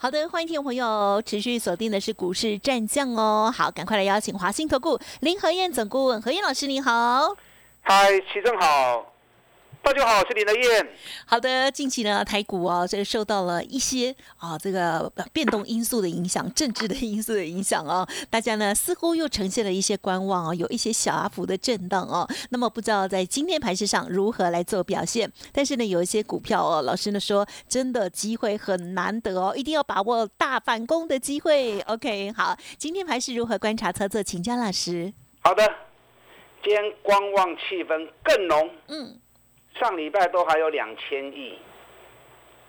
好的，欢迎听众朋友持续锁定的是股市战将哦。好，赶快来邀请华兴投顾林和燕总顾问何燕老师，你好。嗨，齐正好。大家好，我是林德燕。好的，近期呢，台股啊，这受到了一些啊这个变动因素的影响，政治的因素的影响哦，大家呢似乎又呈现了一些观望哦，有一些小阿幅的震荡哦。那么不知道在今天盘市上如何来做表现？但是呢，有一些股票哦，老师呢说真的机会很难得哦，一定要把握大反攻的机会。OK，好，今天盘是如何观察操作？请教老师。好的，今天观望气氛更浓。嗯。上礼拜都还有两千亿，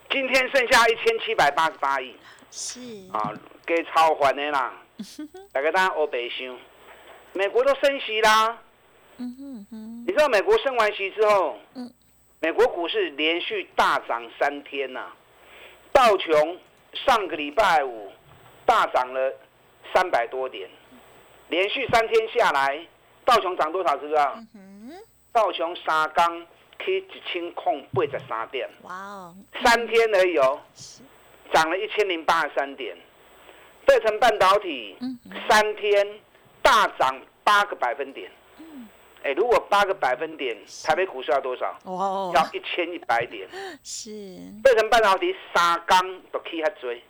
今天剩下一千七百八十八亿，是啊，给超还的啦。大家当欧北想，美国都升息啦。嗯哼哼，你知道美国升完息之后，嗯，美国股市连续大涨三天呐。道琼上个礼拜五大涨了三百多点，连续三天下来，道琼涨多少？知道？道琼沙钢。K 一千空八十三点，哇哦，三天而已哦，涨了一千零八十三点。对成半导体，三天大涨八个百分点。哎，如果八个百分点，台北股市要多少？哦，要一千一百点。是。对成半导体三缸都去还追，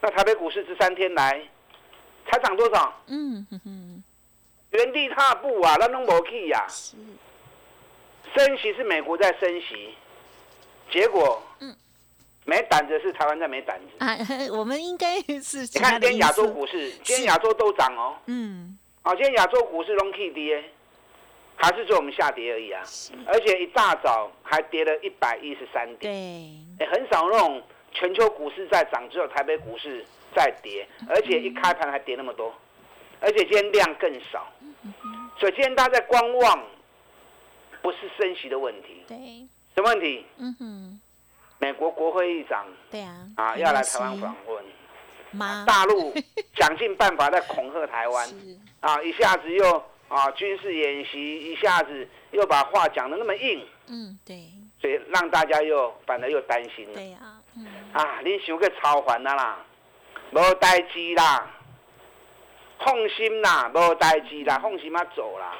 那台北股市这三天来才涨多少？嗯哼哼，原地踏步啊，那拢无去呀。是。升息是美国在升息，结果，嗯，没胆子是台湾在没胆子啊。我们应该是你看今天亚洲股市，今天亚洲都涨哦。嗯，啊，今天亚洲股市 long K 跌，还是说我们下跌而已啊。而且一大早还跌了一百一十三点。对，很少那种全球股市在涨，只有台北股市在跌，而且一开盘还跌那么多，而且今天量更少，所以今天大家在观望。不是升息的问题，对，什么问题？嗯哼，美国国会议长，对啊，啊要来台湾访问，大陆想尽办法在恐吓台湾，啊一下子又啊军事演习，一下子又把话讲的那么硬，嗯对，所以让大家又反而又担心了，对呀，嗯。啊你想个超凡的啦，无代志啦，放心啦，无代志啦，放心嘛走啦。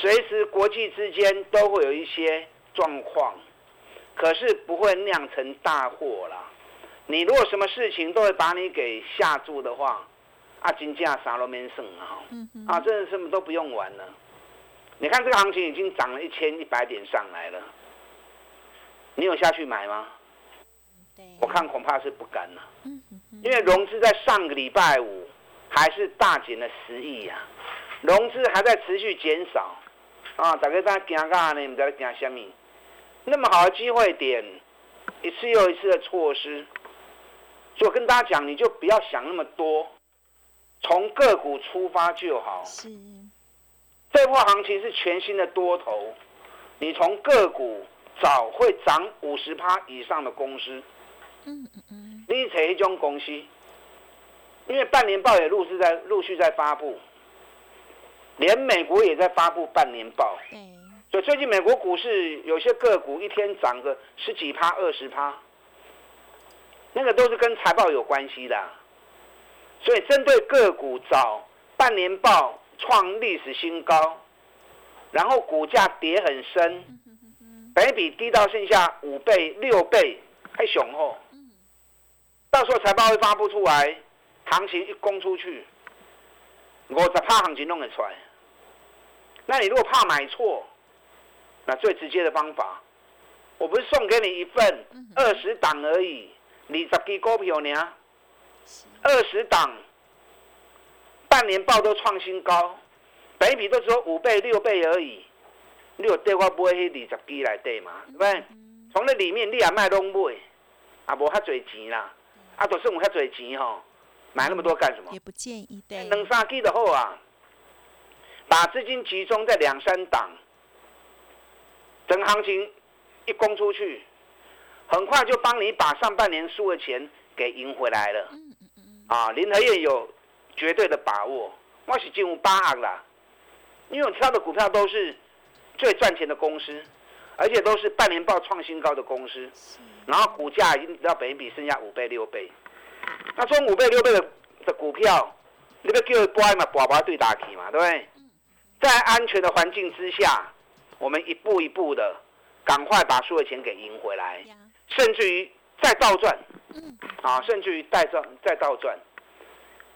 随时国际之间都会有一些状况，可是不会酿成大祸啦。你如果什么事情都会把你给吓住的话，啊，金价啥都没剩啊！啊，真的什么都不用玩了。你看这个行情已经涨了一千一百点上来了，你有下去买吗？我看恐怕是不敢了。因为融资在上个礼拜五还是大减了十亿啊，融资还在持续减少。啊！大家在惊干呢？唔知在惊什么？那么好的机会点，一次又一次的错失，所以我跟大家讲，你就不要想那么多，从个股出发就好。是。这波行情是全新的多头，你从个股找会涨五十趴以上的公司。嗯嗯嗯。你找一种公司，因为半年报也陆续在陆续在发布。连美国也在发布半年报，所以最近美国股市有些个股一天涨个十几趴、二十趴，那个都是跟财报有关系的。所以针对个股找半年报创历史新高，然后股价跌很深，北比低到剩下五倍、六倍，还雄厚。到时候财报会发布出来，行情一攻出去，我十怕行情弄得出来。那你如果怕买错，那最直接的方法，我不是送给你一份二十档而已，二十支股票呢，二十档，半年报都创新高，北比都只有五倍六倍而已，你有对我买迄二十支来对嘛？对不对？从那里面你也卖拢买，啊无遐侪钱啦，啊就算有遐侪钱吼，买那么多干什么？也不建议对。两三支就好啊。把资金集中在两三档，等行情一攻出去，很快就帮你把上半年输的钱给赢回来了。啊，林和燕有绝对的把握，我是进入八行啦，因为我挑的股票都是最赚钱的公司，而且都是半年报创新高的公司，然后股价已经到本比剩下五倍六倍，那中五倍六倍的的股票，你不叫波嘛，波波对打起嘛，对不对？在安全的环境之下，我们一步一步的赶快把所有钱给赢回来，甚至于再倒赚，啊，甚至于再赚再倒赚。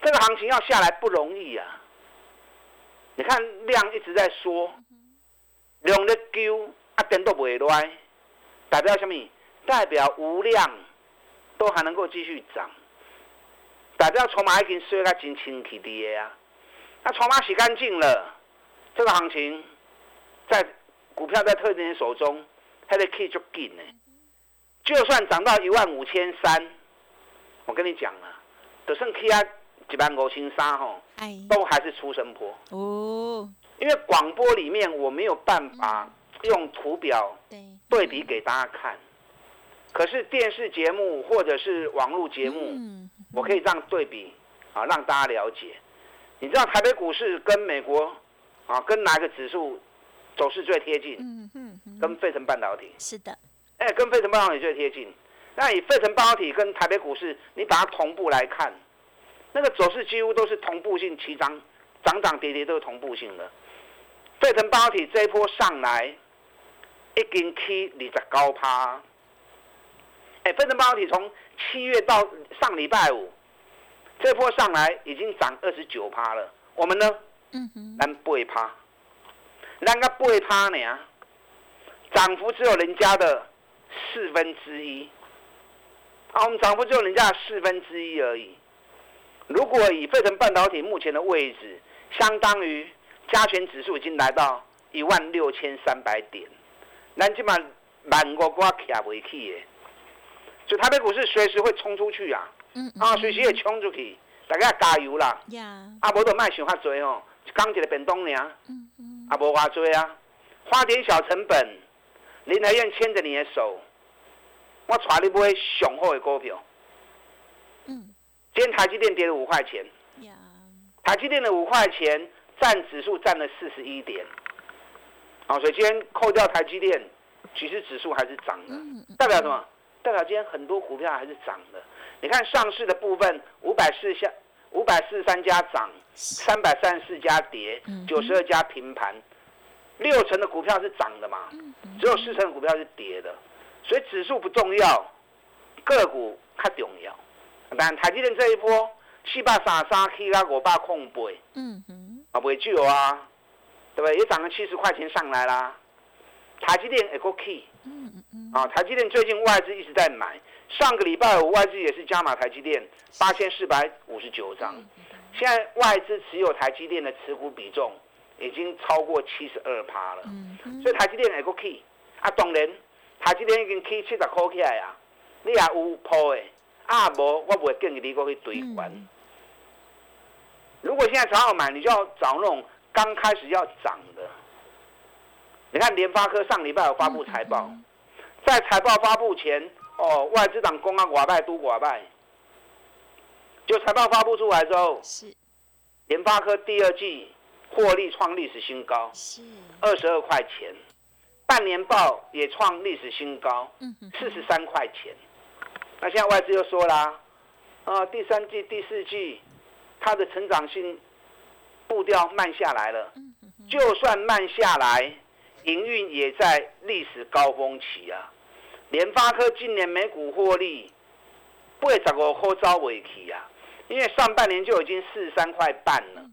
这个行情要下来不容易啊！你看量一直在缩，量在丢，啊，点都不会乱，代表什么？代表无量都还能够继续涨，代表筹码已经衰到真清气的啊！那筹码洗干净了。这个行情，在股票在特定人手中，它的 key 就紧呢。就算涨到一万五千三，我跟你讲了，就剩 key 啊一万五千三吼，都还是出生坡哦。因为广播里面我没有办法用图表对比给大家看，可是电视节目或者是网络节目，我可以这样对比啊，让大家了解。你知道台北股市跟美国？啊，跟哪个指数走势最贴近？嗯嗯，跟费城半导体。是的，哎，跟费城半导体最贴近。那以费城半导体跟台北股市，你把它同步来看，那个走势几乎都是同步性齐涨，涨涨跌跌都是同步性的。费城半导体这一波上来，一根 K 二十高趴。哎，费城半导体从七月到上礼拜五，这波上来已经涨二十九趴了。我们呢？嗯哼，咱八趴，咱个八趴呢，涨幅只有人家的四分之一。啊，我们涨幅只有人家的四分之一而已。如果以费城半导体目前的位置，相当于加权指数已经来到一万六千三百点，咱起码万个瓜卡不起的。所以台北股市随时会冲出去啊，啊，随时会冲出去，大家加油啦！啊，无都卖想遐多哦。刚起的变动呢，啊，无花追啊，花点小成本，林台院牵着你的手，我带你买雄厚的股票。嗯，今天台积电跌了五块钱，台积电的五块钱占指数占了四十一点，好，所以今天扣掉台积电，其实指数还是涨的，代表什么？代表今天很多股票还是涨的。你看上市的部分，五百四下。五百四十三家涨，三百三十四家跌，九十二家平盘，六成的股票是涨的嘛？只有四成的股票是跌的，所以指数不重要，个股较重要。但台积电这一波四百三三 K 啊，五百空倍，嗯哼，啊不会救啊，对不对？也涨了七十块钱上来啦。台积电也够 key，嗯嗯啊，台积电最近外资一直在买。上个礼拜五外资也是加码台积电八千四百五十九张，现在外资持有台积电的持股比重已经超过七十二趴了，所以台积电也个 key 啊，当然台积电已经 key 七十块起来啊，你也有破的，啊无我不会建议你过去追关。如果现在想要买，你就要找那种刚开始要涨的。你看联发科上礼拜有发布财报，在财报发布前。哦，外资党公安寡败都寡败，就财报发布出来之后，是联发科第二季获利创历史新高，是二十二块钱，半年报也创历史新高，嗯四十三块钱。那现在外资又说啦，啊，第三季、第四季它的成长性步调慢下来了，就算慢下来，营运也在历史高峰期啊。联发科今年每股获利八十五块招尾期啊，因为上半年就已经四十三块半了，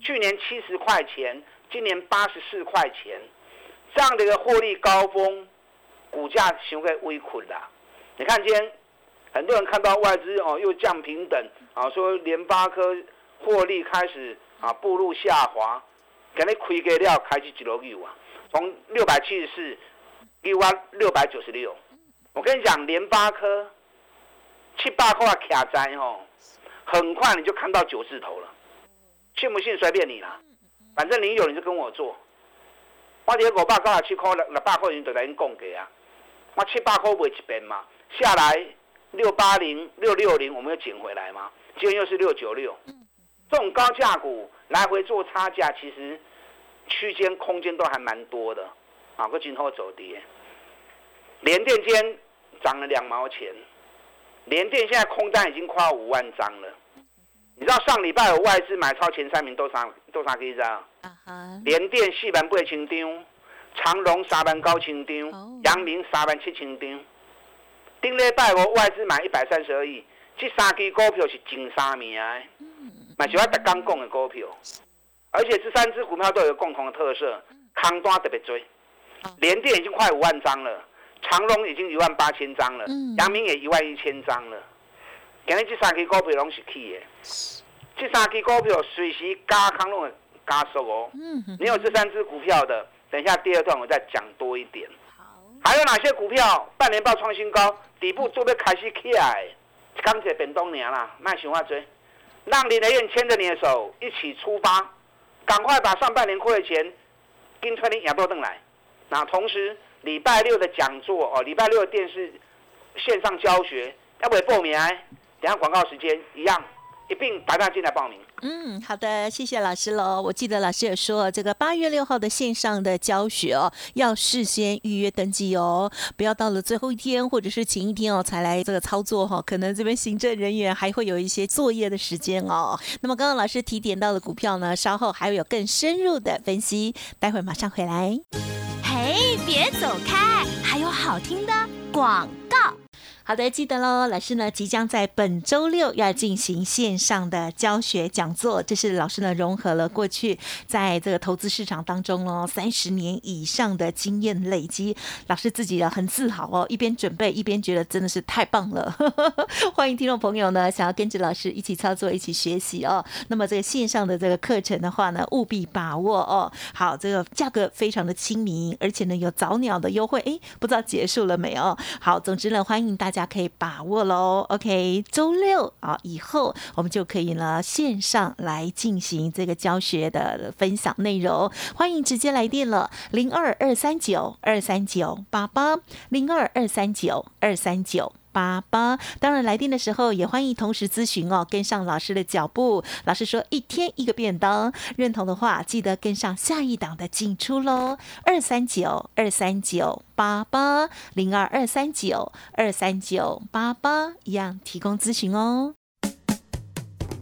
去年七十块钱，今年八十四块钱，这样的一个获利高峰，股价就会微困啦。你看今天很多人看到外资哦又降平等啊，说联发科获利开始啊步入下滑，给你亏给料开始几落去啊，从六百七十四又挖六百九十六。我跟你讲，联发科七八块卡在吼，很快你就看到九字头了，信不信随便你啦。反正你有你就跟我做。我这五百九十七块六六百块钱就来恁讲给啊，我七百块卖一遍嘛，下来六八零六六零，我们又捡回来嘛，今天又是六九六。这种高价股来回做差价，其实区间空间都还蛮多的啊，个今后走跌。联电间涨了两毛钱，联电现在空单已经快五万张了。你知道上礼拜有外资买超前三名都啥都啥几张？联电四万八千张，长隆三万九千张，阳明三万七千张。顶礼拜我外资买一百三十二亿，这三支股票是前三名的，买是我特刚讲的股票。而且这三支股票都有共同的特色，康端特别多，联电已经快五万张了。长隆已经一万八千张了，阳明也一万一千张了。今日这三支股票拢是起的，这三支股票随时加康拢会加速哦。你有这三支股票的，等一下第二段我再讲多一点。还有哪些股票半年报创新高，底部都要开始起来？刚才变东年啦，卖想话追，让林德燕牵着你的手一起出发，赶快把上半年亏的钱跟出你亚多登来。那同时。礼拜六的讲座哦，礼拜六的电视线上教学，要不要报名？等下广告时间一样，一并打电话进来报名。嗯，好的，谢谢老师喽。我记得老师有说，这个八月六号的线上的教学哦，要事先预约登记哦，不要到了最后一天或者是前一天哦才来这个操作哈，可能这边行政人员还会有一些作业的时间哦。那么刚刚老师提点到的股票呢，稍后还会有更深入的分析，待会马上回来。嘿，别走开！还有好听的广告。好的，记得喽。老师呢，即将在本周六要进行线上的教学讲座。这是老师呢，融合了过去在这个投资市场当中哦，三十年以上的经验累积。老师自己也很自豪哦，一边准备一边觉得真的是太棒了。欢迎听众朋友呢，想要跟着老师一起操作、一起学习哦。那么这个线上的这个课程的话呢，务必把握哦。好，这个价格非常的亲民，而且呢有早鸟的优惠。哎，不知道结束了没有？好，总之呢，欢迎大。大家可以把握喽，OK，周六啊以后我们就可以呢线上来进行这个教学的分享内容，欢迎直接来电了，零二二三九二三九八八零二二三九二三九。八八，当然来电的时候也欢迎同时咨询哦，跟上老师的脚步。老师说一天一个便当，认同的话记得跟上下一档的进出喽。二三九二三九八八零二二三九二三九八八一样提供咨询哦。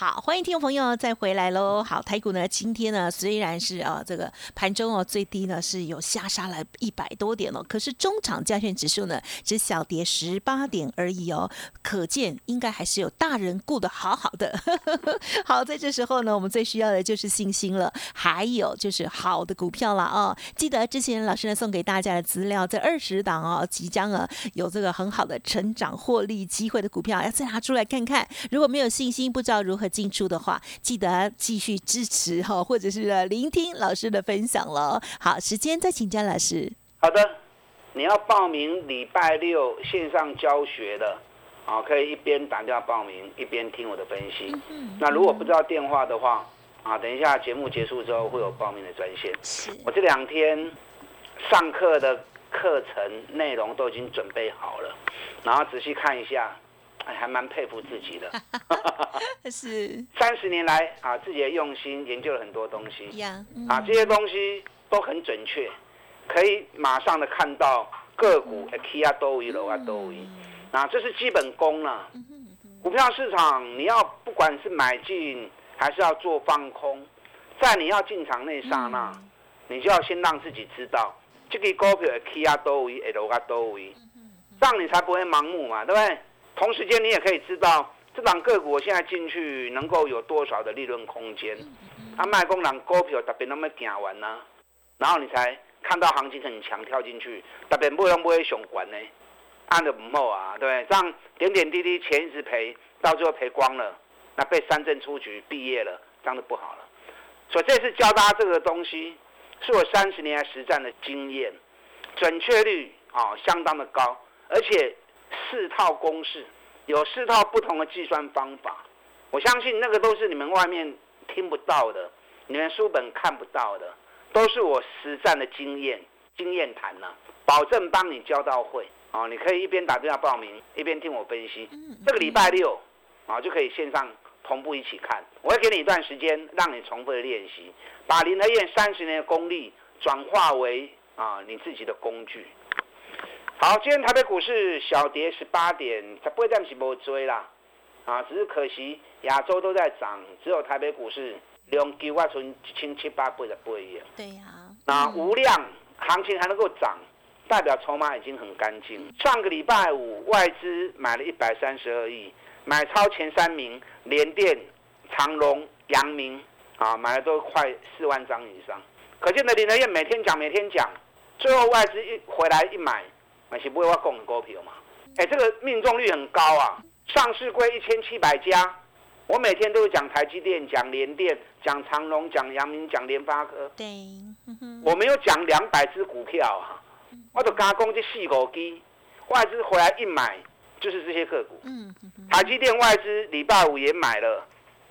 好，欢迎听众朋友再回来喽。好，台股呢，今天呢虽然是啊这个盘中哦最低呢是有下杀了一百多点哦，可是中场加权指数呢只小跌十八点而已哦，可见应该还是有大人顾得好好的。好，在这时候呢，我们最需要的就是信心了，还有就是好的股票了哦。记得之前老师呢送给大家的资料，这二十档哦，即将啊有这个很好的成长获利机会的股票，要再拿出来看看。如果没有信心，不知道如何。进出的话，记得继续支持哈，或者是聆听老师的分享了。好，时间再请教老师。好的，你要报名礼拜六线上教学的，啊，可以一边打电话报名，一边听我的分析。嗯那如果不知道电话的话，啊，等一下节目结束之后会有报名的专线。我这两天上课的课程内容都已经准备好了，然后仔细看一下。哎，还蛮佩服自己的，是。三十年来啊，自己的用心研究了很多东西，啊，这些东西都很准确，可以马上的看到个股 K 啊都一楼啊都一，啊，这是基本功了。股票市场你要不管是买进还是要做放空，在你要进场那刹那，你就要先让自己知道这个股票 K 啊都一 L 啊都一，这样你才不会盲目嘛，对不对？同时间你也可以知道这档个股现在进去能够有多少的利润空间。啊，卖工人股票特别那么行完呢，然后你才看到行情很强跳进去，特别不用不会熊管呢，按的不好啊，对不对？这样点点滴滴钱一直赔，到最后赔光了，那被三证出局毕业了，这样就不好了。所以这次教大家这个东西，是我三十年来实战的经验，准确率啊相当的高，而且四套公式，有四套不同的计算方法，我相信那个都是你们外面。听不到的，你们书本看不到的，都是我实战的经验，经验谈呢，保证帮你教到会啊！你可以一边打电话报名，一边听我分析。这个礼拜六啊，就可以线上同步一起看。我会给你一段时间，让你重复的练习，把林德燕三十年的功力转化为啊你自己的工具。好，今天台北股市小跌十八点，才不会暂时无追啦。啊，只是可惜亚洲都在涨，只有台北股市两九啊，存一千七八倍的不一样。对呀。那无量行情还能够涨，代表筹码已经很干净。上个礼拜五外资买了一百三十二亿，买超前三名，联电、长隆、阳明啊，买了都快四万张以上。可见的林德燕每天讲每天讲，最后外资一回来一买，买是不会我供股票嘛？哎，这个命中率很高啊。上市柜一千七百家，我每天都讲台积电、讲联电、讲长隆、讲阳明、讲联发科。对，我没有讲两百只股票啊，我都加工这四五基，外资回来一买就是这些个股。嗯，台积电外资礼拜五也买了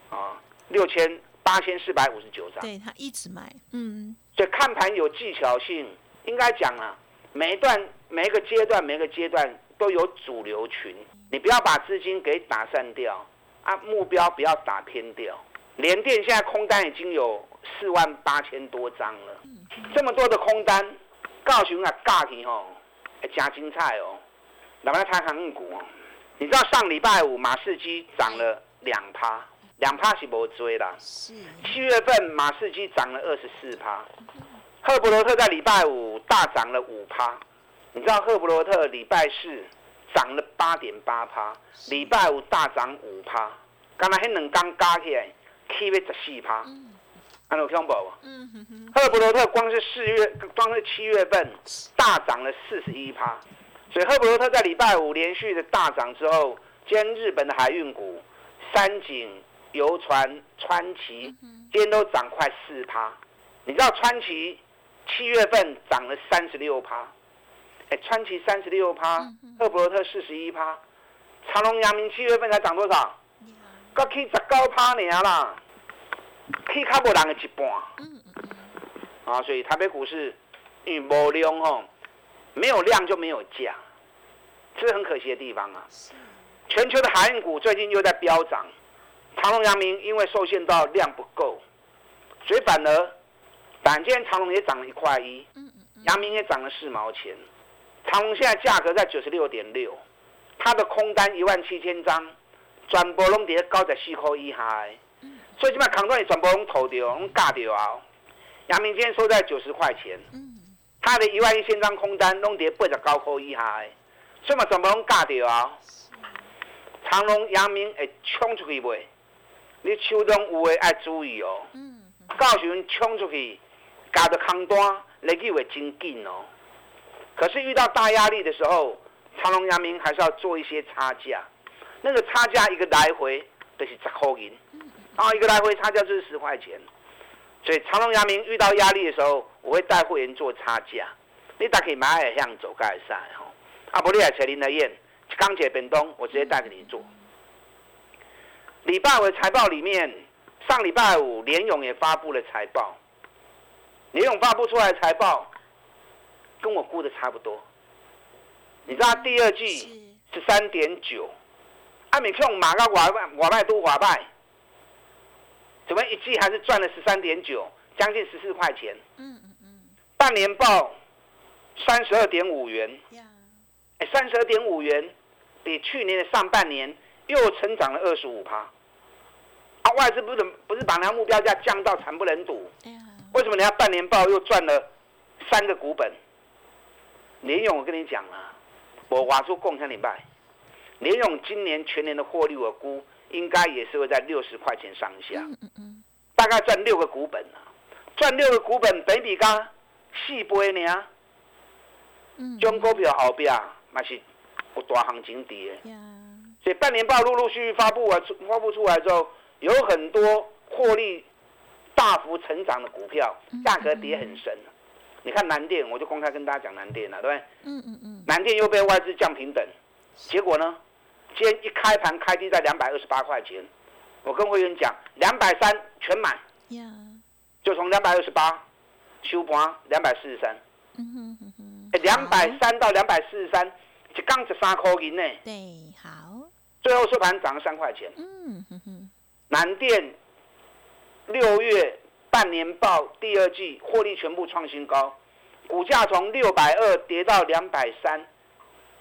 啊，六千八千四百五十九张。对他一直买，嗯。所以看盘有技巧性，应该讲啊，每一段、每一个阶段、每一个阶段都有主流群。你不要把资金给打散掉，啊，目标不要打偏掉。联电现在空单已经有四万八千多张了，这么多的空单，告诉你啊，价钱吼，加精彩哦。咱们来谈航运股哦，你知道上礼拜五马士基涨了两趴，两趴是无追啦。是。七月份马士基涨了二十四趴，赫伯罗特在礼拜五大涨了五趴，你知道赫伯罗特礼拜四？涨了八点八趴，礼拜五大涨五趴，刚才迄两刚加起来起要十四趴，安有听无？赫伯罗特光是四月，光是七月份大涨了四十一趴，所以赫伯罗特在礼拜五连续的大涨之后，今天日本的海运股，三井、游船、川崎，今天都涨快四趴。你知道川崎七月份涨了三十六趴？哎，川崎三十六趴，赫伯特四十一趴，长隆、阳明七月份才涨多少？刚起十九趴呢啦，，K 卡无人的一半。啊，所以台北股市因为无量吼，没有量就没有价，这是很可惜的地方啊。全球的海运股最近又在飙涨，长隆、阳明因为受限到量不够，所以反而，但今天长隆也涨了一块一，阳明也涨了四毛钱。长隆现在价格在九十六点六，它的空单一万七千张，全部拢跌高十四块以下，所以即摆扛断全部拢投掉，拢价掉啊！阳明今天收在九十块钱，它的一万一千张空单拢跌八十九块以下，所以嘛全部拢价掉啊！长隆、阳明会冲出去袂？你手中有诶爱注意哦，到时阵冲出去，加着空单，累计会真紧哦。可是遇到大压力的时候，长隆、阳明还是要做一些差价。那个差价一个来回都是十块银，然后一个来回差价就是十块钱。所以长隆、阳明遇到压力的时候，我会带会员做差价。你大可以买也向走盖赛吼。阿伯利亚、彩林的燕、钢铁、本东，我直接带给你做。礼拜五财报里面，上礼拜五联勇也发布了财报。联勇发布出来财报。跟我估的差不多，你知道第二季十三点九，阿米克马个瓦拜瓦拜都瓦拜，怎么一季还是赚了十三点九，将近十四块钱？嗯嗯嗯，半年报三十二点五元，哎，三十二点五元比去年的上半年又成长了二十五趴。啊，外资不是不是把那目标价降到惨不忍睹？为什么人家半年报又赚了三个股本？联勇，我跟你讲了，我挖出共享礼拜，联勇今年全年的获利我估应该也是会在六十块钱上下，大概赚六个股本啊，赚六个股本，北比刚四倍呢。中股票后边嘛是有大行情跌，所以半年报陆陆续续发布完发布出来之后，有很多获利大幅成长的股票，价格跌很深。你看南电，我就公开跟大家讲南电了，对不对？嗯嗯嗯。南电又被外资降平等，结果呢，今天一开盘开低在两百二十八块钱，我跟会员讲，两百三全买，就从两百二十八收盘两百四十三。嗯哼哼哼。两百三到两百四十三，一杠十三块银呢。对，好。最后收盘涨了三块钱。嗯哼哼。南电六月。半年报第二季获利全部创新高，股价从六百二跌到两百三，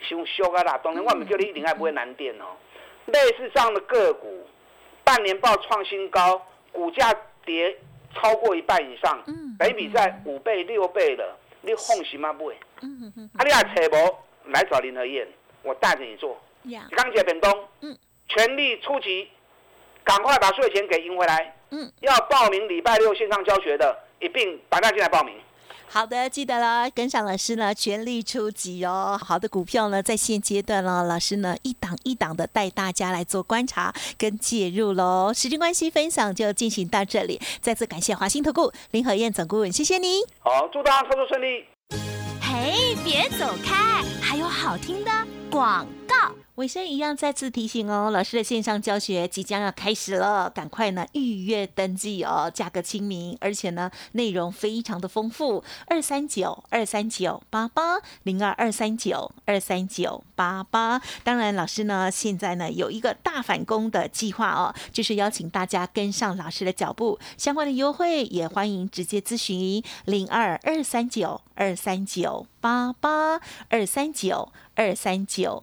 凶凶啊啦！当然我们叫你一定还不会难点哦。类似这样的个股，半年报创新高，股价跌超过一半以上，北比在五倍六倍了，你放心吗？不会。啊，你来扯无来找林和燕，我带着你做。钢铁本东，全力出击，赶快把税钱给赢回来。嗯，要报名礼拜六线上教学的，一并把大进来报名。好的，记得了，跟上老师呢，全力出击哦。好的股票呢，在现阶段呢，老师呢一档一档的带大家来做观察跟介入喽。时间关系，分享就进行到这里。再次感谢华兴投顾林和燕总顾问，谢谢你。好，祝大家操作顺利。嘿，别走开，还有好听的广告。尾声一样，再次提醒哦，老师的线上教学即将要开始了，赶快呢预约登记哦，价格亲民，而且呢内容非常的丰富。二三九二三九八八零二二三九二三九八八。当然，老师呢现在呢有一个大反攻的计划哦，就是邀请大家跟上老师的脚步，相关的优惠也欢迎直接咨询零二二三九二三九八八二三九二三九。